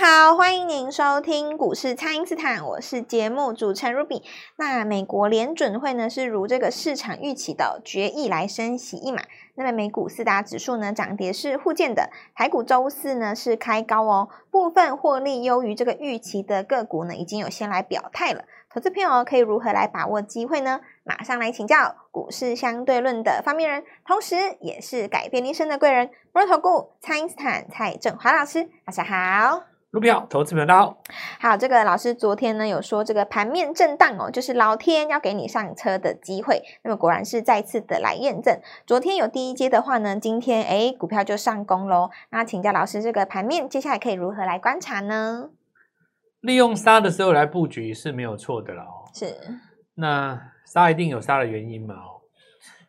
好，欢迎您收听股市蔡因斯坦，我是节目主持人 Ruby。那美国联准会呢是如这个市场预期的决议来升息一码。那么美股四大指数呢涨跌是互见的，台股周四呢是开高哦，部分获利优于这个预期的个股呢已经有先来表态了。投资朋友可以如何来把握机会呢？马上来请教股市相对论的发明人，同时也是改变一生的贵人——摩尔投顾蔡因斯坦蔡正华老师，大家好。卢票，投资朋友大家好。好，这个老师昨天呢有说这个盘面震荡哦，就是老天要给你上车的机会。那么果然是再次的来验证。昨天有第一阶的话呢，今天哎股票就上攻喽。那请教老师，这个盘面接下来可以如何来观察呢？利用杀的时候来布局是没有错的了哦。是。那杀一定有杀的原因嘛哦，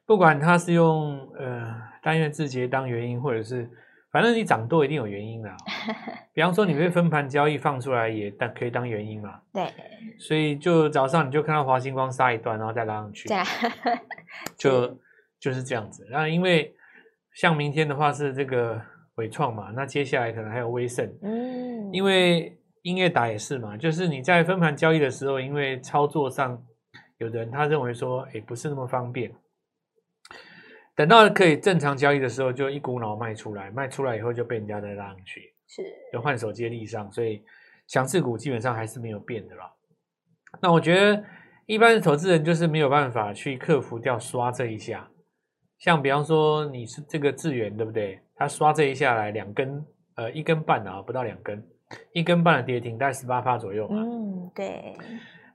不管它是用呃单月字节当原因，或者是。反正你涨多一定有原因的，比方说你被分盘交易放出来也当可以当原因嘛。对，所以就早上你就看到华星光杀一段，然后再拉上去，就就是这样子。那因为像明天的话是这个伟创嘛，那接下来可能还有威盛。嗯，因为音乐打也是嘛，就是你在分盘交易的时候，因为操作上有的人他认为说，哎，不是那么方便。等到可以正常交易的时候，就一股脑卖出来，卖出来以后就被人家再拉上去，是，就换手接力上，所以强势股基本上还是没有变的啦。那我觉得一般的投资人就是没有办法去克服掉刷这一下，像比方说你是这个智原对不对？他刷这一下来两根，呃，一根半啊，不到两根，一根半的跌停，大概十八趴左右嘛。嗯，对。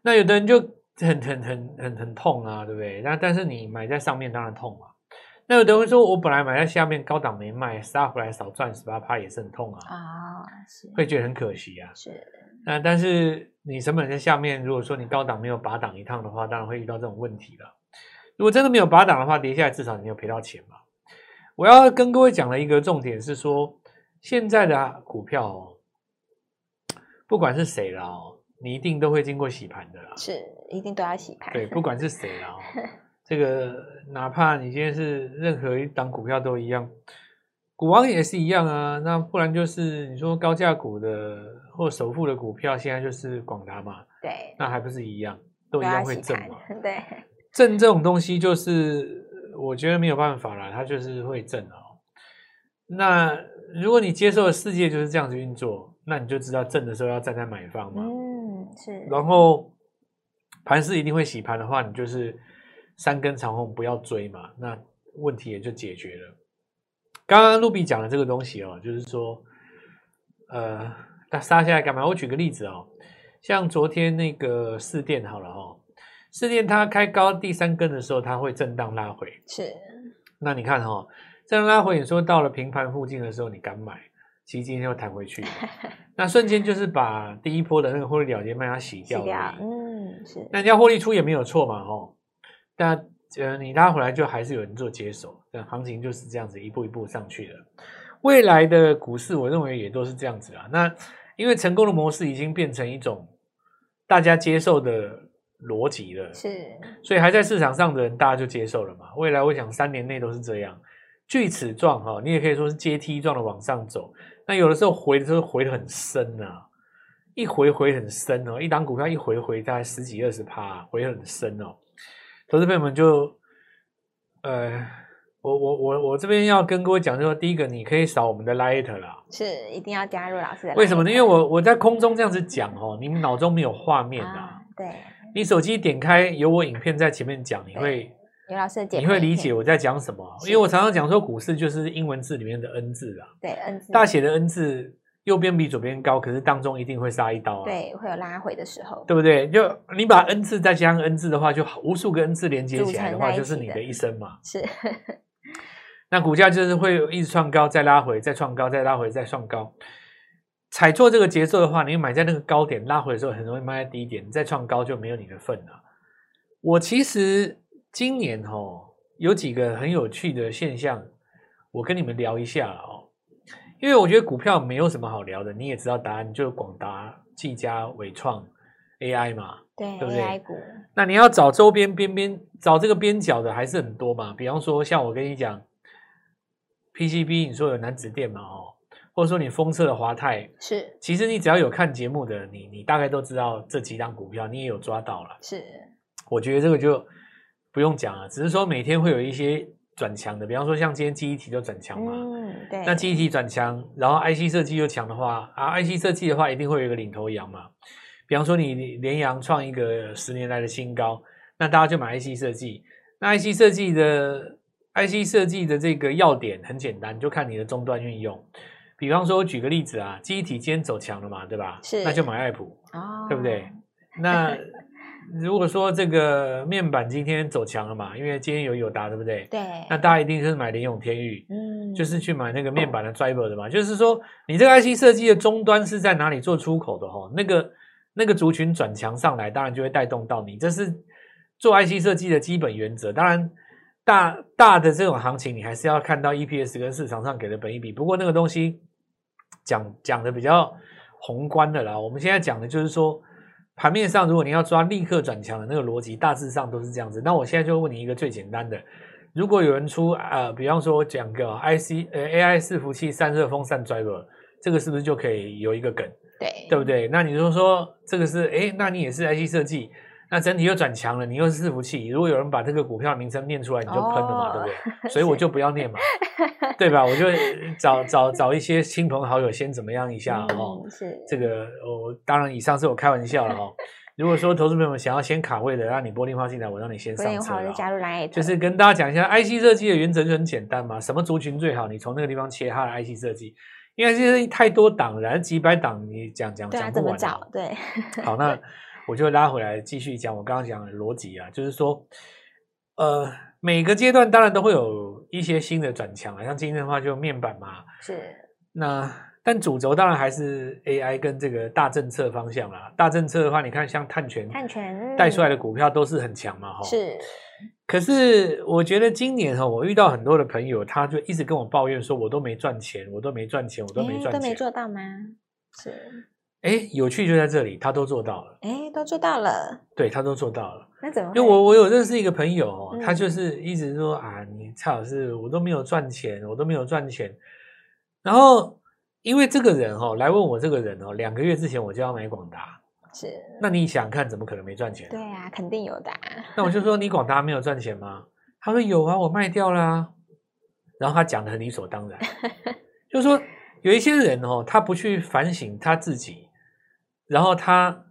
那有的人就很很很很很痛啊，对不对？那但是你买在上面当然痛嘛。那有的人会说，我本来买在下面高档没卖，杀回来少赚十八趴也是很痛啊，啊，是，会觉得很可惜啊。是，那但是你成本在下面，如果说你高档没有拔档一趟的话，当然会遇到这种问题了。如果真的没有拔档的话，跌下来至少你有赔到钱嘛。我要跟各位讲的一个重点是说，现在的股票哦，不管是谁啦哦，你一定都会经过洗盘的啦，是，一定都要洗盘。对，不管是谁啦哦。这个哪怕你今天是任何一档股票都一样，股王也是一样啊。那不然就是你说高价股的或首富的股票，现在就是广达嘛。对，那还不是一样，都一样会震嘛。对，震这种东西就是我觉得没有办法了，它就是会震哦。那如果你接受的世界就是这样子运作，那你就知道震的时候要站在买方嘛。嗯，是。然后盘势一定会洗盘的话，你就是。三根长红不要追嘛，那问题也就解决了。刚刚露比讲的这个东西哦，就是说，呃，他杀下来干嘛？我举个例子哦，像昨天那个四电好了哦，四电它开高第三根的时候，它会震荡拉回。是。那你看哈、哦，震荡拉回，你说到了平盘附近的时候，你敢买，其实今天又弹回去，那瞬间就是把第一波的那个获利了结卖它洗掉了。嗯，是。那人家获利出也没有错嘛，哦。但呃，你拉回来就还是有人做接手，这行情就是这样子一步一步上去的。未来的股市，我认为也都是这样子啊。那因为成功的模式已经变成一种大家接受的逻辑了，是，所以还在市场上的人，大家就接受了嘛。未来我想三年内都是这样，锯齿状哈，你也可以说是阶梯状的往上走。那有的时候回的时候回得很深啊，一回回很深哦，一档股票一回回大概十几二十趴，回很深哦。投资朋友们就，呃，我我我我这边要跟各位讲，就说第一个，你可以扫我们的 Light 啦，是一定要加入老师的。为什么呢？因为我我在空中这样子讲哦，你们脑中没有画面的、啊，对。你手机点开有我影片在前面讲，你会有老师的你会理解我在讲什么。因为我常常讲说，股市就是英文字里面的 N 字啊，对 N 字，大写的 N 字。右边比左边高，可是当中一定会杀一刀啊！对，会有拉回的时候，对不对？就你把 N 次再加上 N 次的话，就无数个 N 次连接起来的话，就是你的一生嘛。是。那股价就是会一直创高，再拉回，再创高，再拉回，再创高。踩错这个节奏的话，你买在那个高点拉回的时候，很容易卖在低点，你再创高就没有你的份了。我其实今年哦，有几个很有趣的现象，我跟你们聊一下哦。因为我觉得股票没有什么好聊的，你也知道答案，就是广达、技嘉、伟创、AI 嘛，对，对不对？AI 股。那你要找周边边边找这个边角的还是很多嘛。比方说，像我跟你讲，PCB，你说有南子电嘛，哦，或者说你封测的华泰，是，其实你只要有看节目的，你你大概都知道这几档股票，你也有抓到了。是，我觉得这个就不用讲了，只是说每天会有一些转强的，比方说像今天记忆体就转强嘛，嗯，对。那记忆体转强，然后 IC 设计又强的话，啊，IC 设计的话一定会有一个领头羊嘛。比方说你联阳创一个十年来的新高，那大家就买 IC 设计。那 IC 设计的 IC 设计的这个要点很简单，就看你的终端运用。比方说，我举个例子啊，记忆体今天走强了嘛，对吧？是，那就买爱普，哦，对不对？那 如果说这个面板今天走强了嘛，因为今天有友达，对不对？对。那大家一定是买联咏天域，嗯，就是去买那个面板的 driver 的嘛。就是说，你这个 IC 设计的终端是在哪里做出口的哈？那个。那个族群转强上来，当然就会带动到你，这是做 IC 设计的基本原则。当然大，大大的这种行情，你还是要看到 EPS 跟市场上给的本益比。不过那个东西讲讲的比较宏观的啦。我们现在讲的就是说，盘面上如果你要抓立刻转强的那个逻辑，大致上都是这样子。那我现在就问你一个最简单的：如果有人出呃，比方说我讲个 IC 呃 AI 伺服器散热风扇 driver，这个是不是就可以有一个梗？对，对不对？那你就说这个是，哎，那你也是 IC 设计，那整体又转强了，你又是伺服器。如果有人把这个股票名称念出来，你就喷了嘛，哦、对不对？所以我就不要念嘛，对吧？我就找找找一些亲朋好友先怎么样一下哦。是这个，我当然以上是我开玩笑了哦。如果说投资朋友们想要先卡位的，让你拨电话进来，我让你先上车了。加入来，就是跟大家讲一下 IC 设计的原则就很简单嘛，什么族群最好，你从那个地方切它的 IC 设计。因为现在太多档了，几百档你讲讲讲不完。对，好，那 我就拉回来继续讲我刚刚讲的逻辑啊，就是说，呃，每个阶段当然都会有一些新的转强啊，像今天的话就面板嘛，是。那但主轴当然还是 AI 跟这个大政策方向啦。大政策的话，你看像碳权、碳权带出来的股票都是很强嘛，哈。是。可是我觉得今年哈，我遇到很多的朋友，他就一直跟我抱怨说，我都没赚钱，我都没赚钱，我都没赚钱，都没做到吗？是，哎，有趣就在这里，他都做到了，哎，都做到了，对，他都做到了，那怎么？因为我我有认识一个朋友哦，嗯、他就是一直说啊，你蔡老师，我都没有赚钱，我都没有赚钱，然后因为这个人哦来问我这个人哦，两个月之前我就要买广达。是，那你想看，怎么可能没赚钱？对啊，肯定有的啊。那我就说，你广达没有赚钱吗？他说有啊，我卖掉了啊。然后他讲的很理所当然，就是说有一些人哦，他不去反省他自己，然后他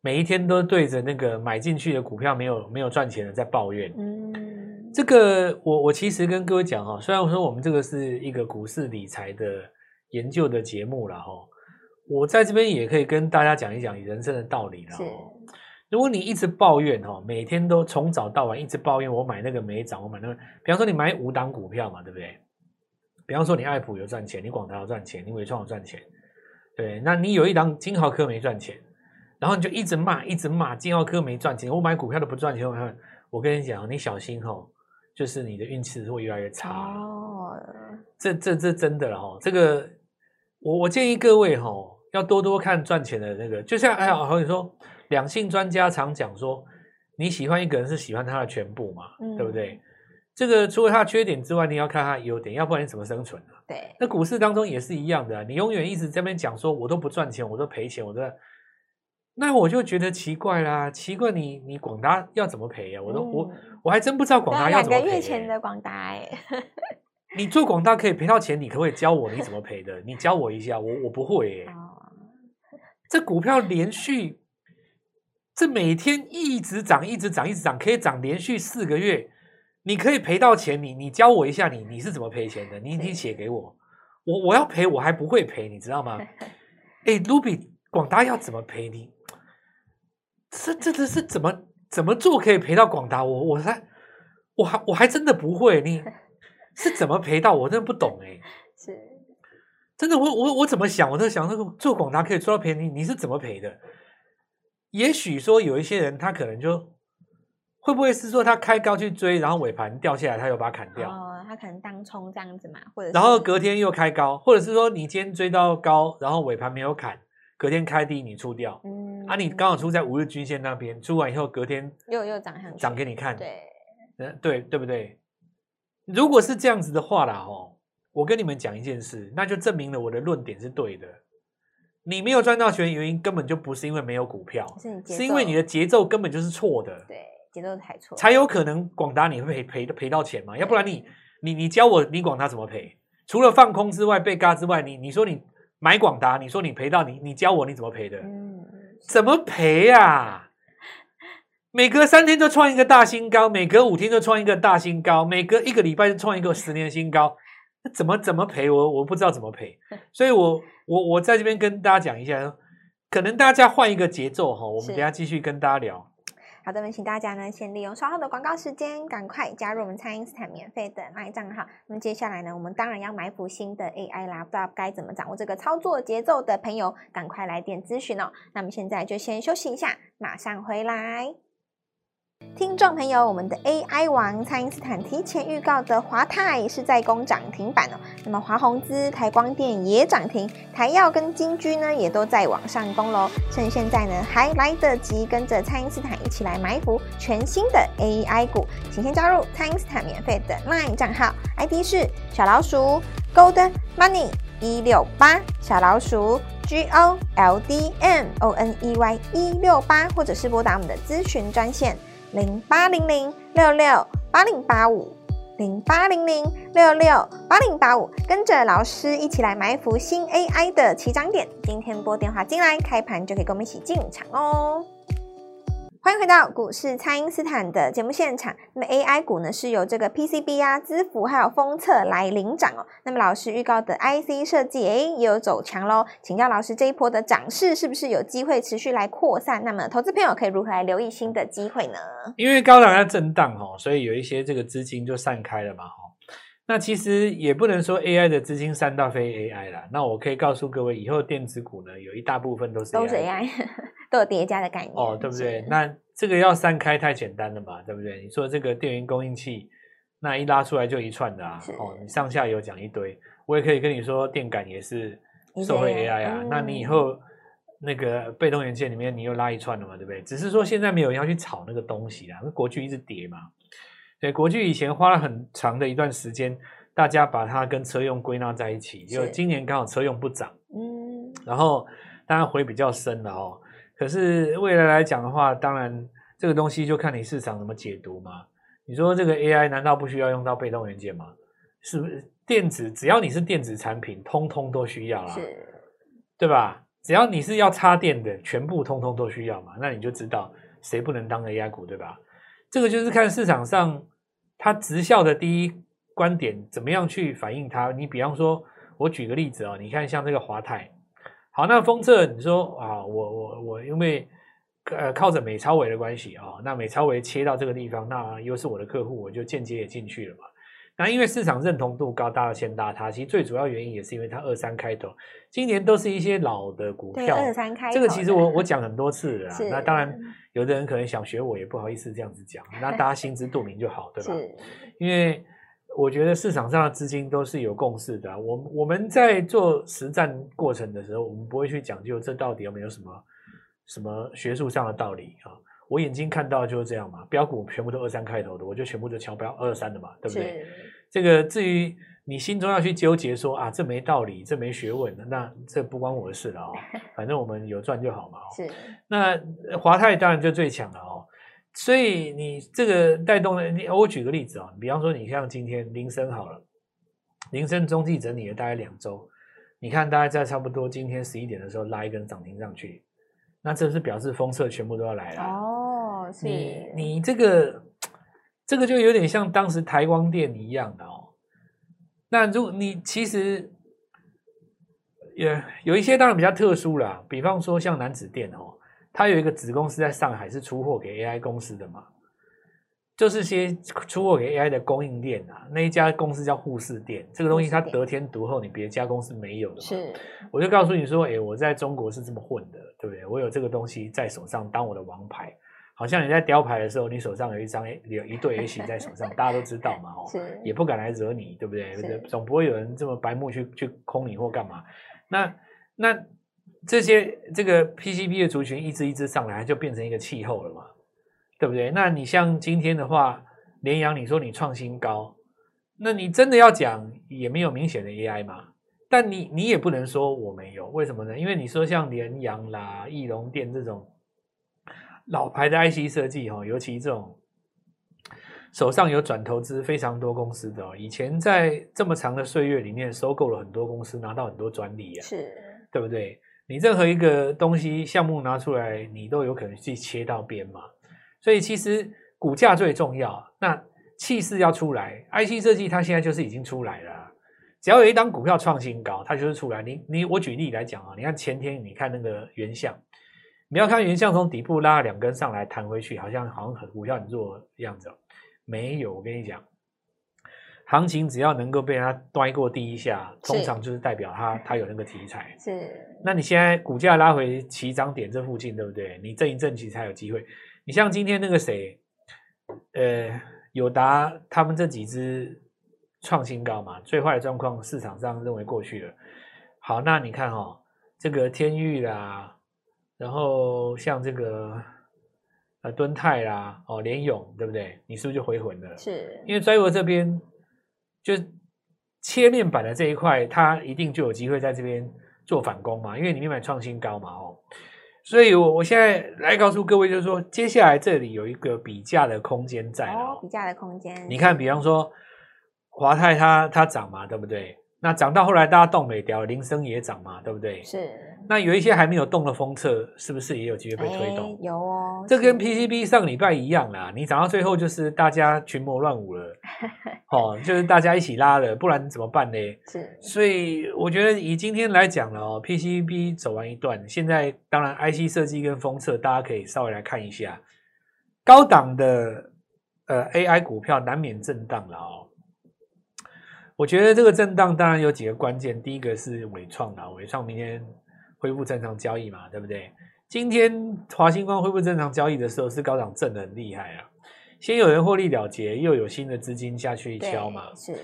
每一天都对着那个买进去的股票没有没有赚钱的在抱怨。嗯，这个我我其实跟各位讲哈，虽然我说我们这个是一个股市理财的研究的节目了哈。我在这边也可以跟大家讲一讲人生的道理了。如果你一直抱怨哦，每天都从早到晚一直抱怨，我买那个没涨，我买那个，比方说你买五档股票嘛，对不对？比方说你爱普有赚钱，你广达有赚钱，你纬创有赚钱，对，那你有一档金豪科没赚钱，然后你就一直骂，一直骂金豪科没赚钱，我买股票都不赚钱，我我跟你讲，你小心哦，就是你的运气会越来越差哦。这这这真的了哦，这个我我建议各位哈。要多多看赚钱的那个，就像哎呀，好像说两性专家常讲说，你喜欢一个人是喜欢他的全部嘛，嗯、对不对？这个除了它的缺点之外，你要看它的优点，要不然你怎么生存？对，那股市当中也是一样的、啊，你永远一直在那边讲说，我都不赚钱，我都赔钱，我都，那我就觉得奇怪啦，奇怪你你广达要怎么赔呀、啊？我都、嗯、我我还真不知道广达要怎么赔、欸。两个月前的广达哎。你做广达可以赔到钱，你可不可以教我你怎么赔的？你教我一下，我我不会、欸。哦这股票连续，这每天一直涨，一直涨，一直涨，可以涨连续四个月。你可以赔到钱，你你教我一下你，你你是怎么赔钱的？你你写给我，我我要赔，我还不会赔，你知道吗？哎，Ruby，广达要怎么赔你？这这这是怎么怎么做可以赔到广达？我我还我还我还真的不会，你 是怎么赔到？我真的不懂哎。是。真的，我我我怎么想？我在想，那个做广达可以做到便宜，你是怎么赔的？也许说有一些人，他可能就会不会是说他开高去追，然后尾盘掉下来，他又把它砍掉。哦，他可能当冲这样子嘛，或者然后隔天又开高，或者是说你今天追到高，然后尾盘没有砍，隔天开低你出掉。嗯，啊，你刚好出在五日均线那边，出完以后隔天又又涨上去，涨给你看。对，嗯，对对不对？如果是这样子的话啦，哦。我跟你们讲一件事，那就证明了我的论点是对的。你没有赚到钱，原因根本就不是因为没有股票，是，是因为你的节奏根本就是错的。对，节奏太错，才有可能广达你会赔赔赔到钱嘛？要不然你你你教我你广达怎么赔？除了放空之外，被嘎之外，你你说你买广达，你说你赔到你你教我你怎么赔的？嗯，怎么赔呀、啊？每隔三天就创一个大新高，每隔五天就创一个大新高，每隔一个礼拜就创一个十年新高。怎么怎么赔我我不知道怎么赔，所以我我我在这边跟大家讲一下，可能大家换一个节奏哈，我们等下继续跟大家聊。好的，我们请大家呢先利用稍后的广告时间，赶快加入我们蔡英斯坦免费的 LINE 账号。那么接下来呢，我们当然要埋伏新的 AI 啦，不知道该怎么掌握这个操作节奏的朋友，赶快来电咨询哦。那么现在就先休息一下，马上回来。听众朋友，我们的 AI 王蔡因斯坦提前预告的华泰是在攻涨停板哦。那么华宏资、台光电也涨停，台燿跟金居呢也都在往上攻喽。趁现在呢还来得及，跟着蔡因斯坦一起来埋伏全新的 AI 股，请先加入蔡因斯坦免费的 LINE 账号，ID 是小老鼠 Gold Money 一六八，小老鼠 G O L D M O N E Y 一六八，或者是拨打我们的咨询专线。零八零零六六八零八五，零八零零六六八零八五，跟着老师一起来埋伏新 AI 的起涨点。今天拨电话进来，开盘就可以跟我们一起进场哦。欢迎回到股市，蔡因斯坦的节目现场。那么 AI 股呢，是由这个 PCB 啊、资福还有封测来领涨哦。那么老师预告的 IC 设计，哎，也有走强喽。请教老师，这一波的涨势是不是有机会持续来扩散？那么投资朋友可以如何来留意新的机会呢？因为高档要震荡哦，所以有一些这个资金就散开了嘛。那其实也不能说 AI 的资金散到非 AI 啦。那我可以告诉各位，以后电子股呢，有一大部分都是 AI，都是 AI，都有叠加的概念哦，对不对？那这个要散开太简单了嘛，对不对？你说这个电源供应器，那一拉出来就一串的啊，哦，你上下游讲一堆，我也可以跟你说，电感也是受惠 AI 啊。嗯、那你以后那个被动元件里面，你又拉一串了嘛，对不对？只是说现在没有人要去炒那个东西啦，那国巨一直跌嘛。对，国巨以前花了很长的一段时间，大家把它跟车用归纳在一起，就今年刚好车用不涨，嗯，然后当然回比较深了哦。可是未来来讲的话，当然这个东西就看你市场怎么解读嘛。你说这个 AI 难道不需要用到被动元件吗？是不是？电子只要你是电子产品，通通都需要啦，对吧？只要你是要插电的，全部通通都需要嘛。那你就知道谁不能当 AI 股，对吧？这个就是看市场上。它直效的第一观点怎么样去反映它？你比方说，我举个例子啊，你看像这个华泰，好，那封测你说啊，我我我因为呃靠着美超微的关系啊，那美超微切到这个地方，那又是我的客户，我就间接也进去了嘛。那因为市场认同度高，大家先拉它。其实最主要原因也是因为它二三开头，今年都是一些老的股票。二三开头，这个其实我我讲很多次了。那当然，有的人可能想学我，也不好意思这样子讲。那大家心知肚明就好，对吧？是。因为我觉得市场上的资金都是有共识的。我我们在做实战过程的时候，我们不会去讲究这到底有没有什么什么学术上的道理啊。我眼睛看到的就是这样嘛，标股全部都二三开头的，我就全部就敲标二三的嘛，对不对？这个至于你心中要去纠结说啊，这没道理，这没学问，那这不关我的事了哦。反正我们有赚就好嘛。是。那华泰当然就最强了哦。所以你这个带动了，你我举个例子啊，比方说你像今天林森好了，林森中继整理了大概两周，你看大概在差不多今天十一点的时候拉一根涨停上去，那这是表示封测全部都要来了哦。是。你你这个。这个就有点像当时台光电一样的哦。那如果你其实也有一些当然比较特殊啦，比方说像南子电哦，它有一个子公司在上海是出货给 AI 公司的嘛，就是些出货给 AI 的供应链啊。那一家公司叫护士电，这个东西它得天独厚，你别家公司没有的嘛。是，我就告诉你说，哎，我在中国是这么混的，对不对？我有这个东西在手上当我的王牌。好像你在雕牌的时候，你手上有一张有一对 A 型在手上，大家都知道嘛，哦，也不敢来惹你，对不对？总不会有人这么白目去去空你或干嘛。那那这些这个 PCB 的族群一只一只上来，就变成一个气候了嘛，对不对？那你像今天的话，联阳，你说你创新高，那你真的要讲，也没有明显的 AI 嘛？但你你也不能说我没有，为什么呢？因为你说像联阳啦、易隆电这种老牌的 IC 设计哈，尤其这种手上有转投资非常多公司的，以前在这么长的岁月里面收购了很多公司，拿到很多专利啊，是，对不对？你任何一个东西项目拿出来，你都有可能去切到边嘛。所以其实股价最重要，那气势要出来，IC 设计它现在就是已经出来了。只要有一档股票创新高，它就是出来。你你我举例来讲啊，你看前天你看那个原相，你要看原相从底部拉两根上来弹回去，好像好像很股票很弱的样子。没有，我跟你讲，行情只要能够被它端过第一下，通常就是代表它它有那个题材。是。那你现在股价拉回起涨点这附近，对不对？你震一震其实才有机会。你像今天那个谁，呃，友达他们这几只。创新高嘛，最坏的状况市场上认为过去了。好，那你看哦，这个天域啦，然后像这个呃敦泰啦，哦联勇，对不对？你是不是就回魂了？是，因为 Driver 这边就切面板的这一块，它一定就有机会在这边做反攻嘛，因为你面板创新高嘛，哦，所以我我现在来告诉各位，就是说接下来这里有一个比价的空间在哦，比价的空间。你看，比方说。华泰它它涨嘛，对不对？那涨到后来大家动美掉，铃声也涨嘛，对不对？是。那有一些还没有动的封测，是不是也有机会被推动？欸、有哦。这跟 PCB 上礼拜一样啦，你涨到最后就是大家群魔乱舞了，哦，就是大家一起拉了，不然怎么办呢？是。所以我觉得以今天来讲了哦，PCB 走完一段，现在当然 IC 设计跟封测，大家可以稍微来看一下，高档的呃 AI 股票难免震荡了哦。我觉得这个震荡当然有几个关键，第一个是伟创啦，伟创明天恢复正常交易嘛，对不对？今天华星光恢复正常交易的时候是高档震得很厉害啊，先有人获利了结，又有新的资金下去敲嘛，是。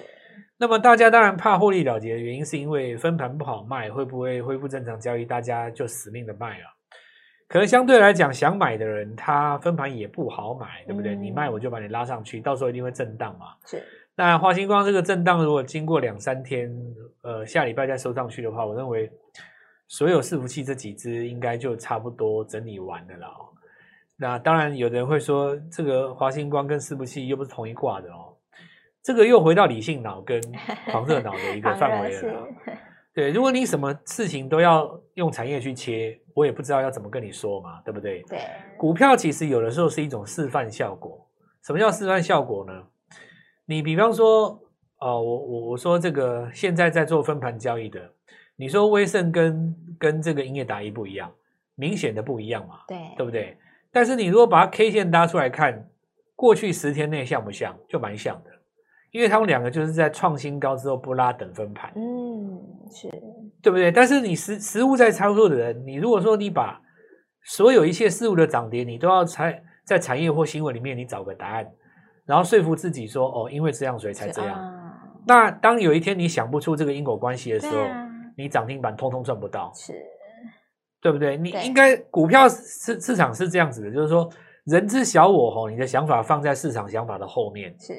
那么大家当然怕获利了结的原因是因为分盘不好卖，会不会恢复正常交易，大家就死命的卖了。可能相对来讲，想买的人他分盘也不好买，对不对？嗯、你卖我就把你拉上去，到时候一定会震荡嘛，是。那华星光这个震荡，如果经过两三天，呃，下礼拜再收上去的话，我认为所有伺服器这几只应该就差不多整理完了啦。那当然，有的人会说，这个华星光跟伺服器又不是同一挂的哦，这个又回到理性脑跟狂热脑的一个 范围了。对，如果你什么事情都要用产业去切，我也不知道要怎么跟你说嘛，对不对？对，股票其实有的时候是一种示范效果。什么叫示范效果呢？你比方说，哦，我我我说这个现在在做分盘交易的，你说威盛跟跟这个英业达一不一样，明显的不一样嘛，对，对不对？但是你如果把它 K 线搭出来看，过去十天内像不像？就蛮像的，因为他们两个就是在创新高之后不拉等分盘，嗯，是对不对？但是你实实物在操作的人，你如果说你把所有一切事物的涨跌，你都要在在产业或新闻里面你找个答案。然后说服自己说哦，因为这样所以才这样。啊、那当有一天你想不出这个因果关系的时候，啊、你涨停板通通赚不到，是，对不对？你应该股票市市场是这样子的，就是说人之小我吼，你的想法放在市场想法的后面，是，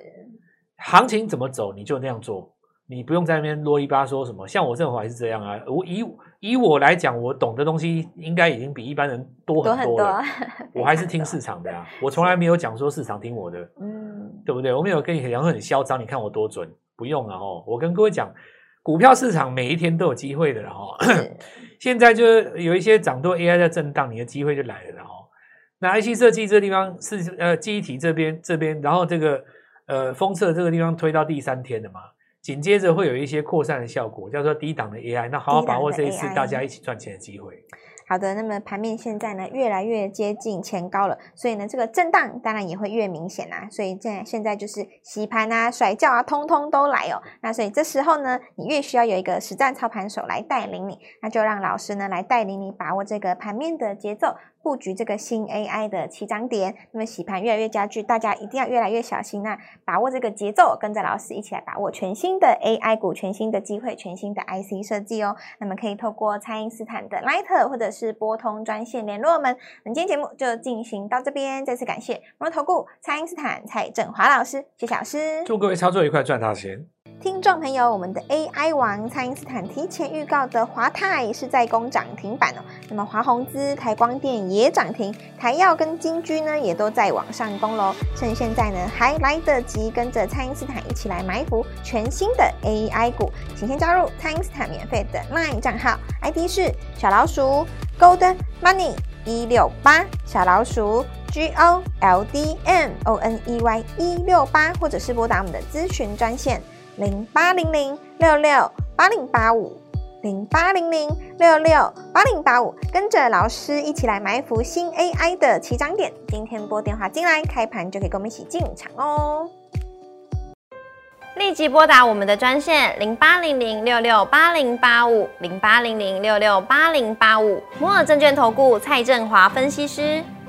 行情怎么走你就那样做。你不用在那边啰里吧嗦什么，像我这种还是这样啊。我以以我来讲，我懂的东西应该已经比一般人多很多了。多我还是 听市场的啊，我从来没有讲说市场听我的，嗯，对不对？我没有跟你讲说很嚣张，你看我多准，不用啊哦。我跟各位讲，股票市场每一天都有机会的哦。现在就是有一些涨多 AI 在震荡，你的机会就来了哦。那 IC 设计这个地方是呃记忆体这边这边，然后这个呃封测这个地方推到第三天了嘛。紧接着会有一些扩散的效果，叫做低档的 AI，那好好把握这一次大家一起赚钱的机会。好的，那么盘面现在呢越来越接近前高了，所以呢这个震荡当然也会越明显啦。所以现在现在就是洗盘啊、甩轿啊，通通都来哦。那所以这时候呢，你越需要有一个实战操盘手来带领你，那就让老师呢来带领你把握这个盘面的节奏。布局这个新 AI 的起涨点。那么洗盘越来越加剧，大家一定要越来越小心，那把握这个节奏，跟着老师一起来把握全新的 AI 股、全新的机会、全新的 IC 设计哦。那么可以透过蔡因斯坦的 Line 或者是拨通专线联络我们。那今天节目就进行到这边，再次感谢摩尔投顾蔡因斯坦蔡振华老师，谢谢老师，祝各位操作愉快，赚大钱。听众朋友，我们的 AI 王蔡因斯坦提前预告的华泰是在攻涨停板哦。那么华宏资、台光电也涨停，台燿跟金居呢也都在往上攻喽。趁现在呢还来得及，跟着蔡因斯坦一起来埋伏全新的 AI 股，请先加入蔡因斯坦免费的 LINE 账号，ID 是小老鼠 Gold Money 一六八，小老鼠 G O L D M O N E Y 一六八，或者是拨打我们的咨询专线。零八零零六六八零八五，零八零零六六八零八五，跟着老师一起来埋伏新 AI 的起涨点。今天拨电话进来，开盘就可以跟我们一起进场哦。立即拨打我们的专线零八零零六六八零八五，零八零零六六八零八五，摩尔证券投顾蔡振华分析师。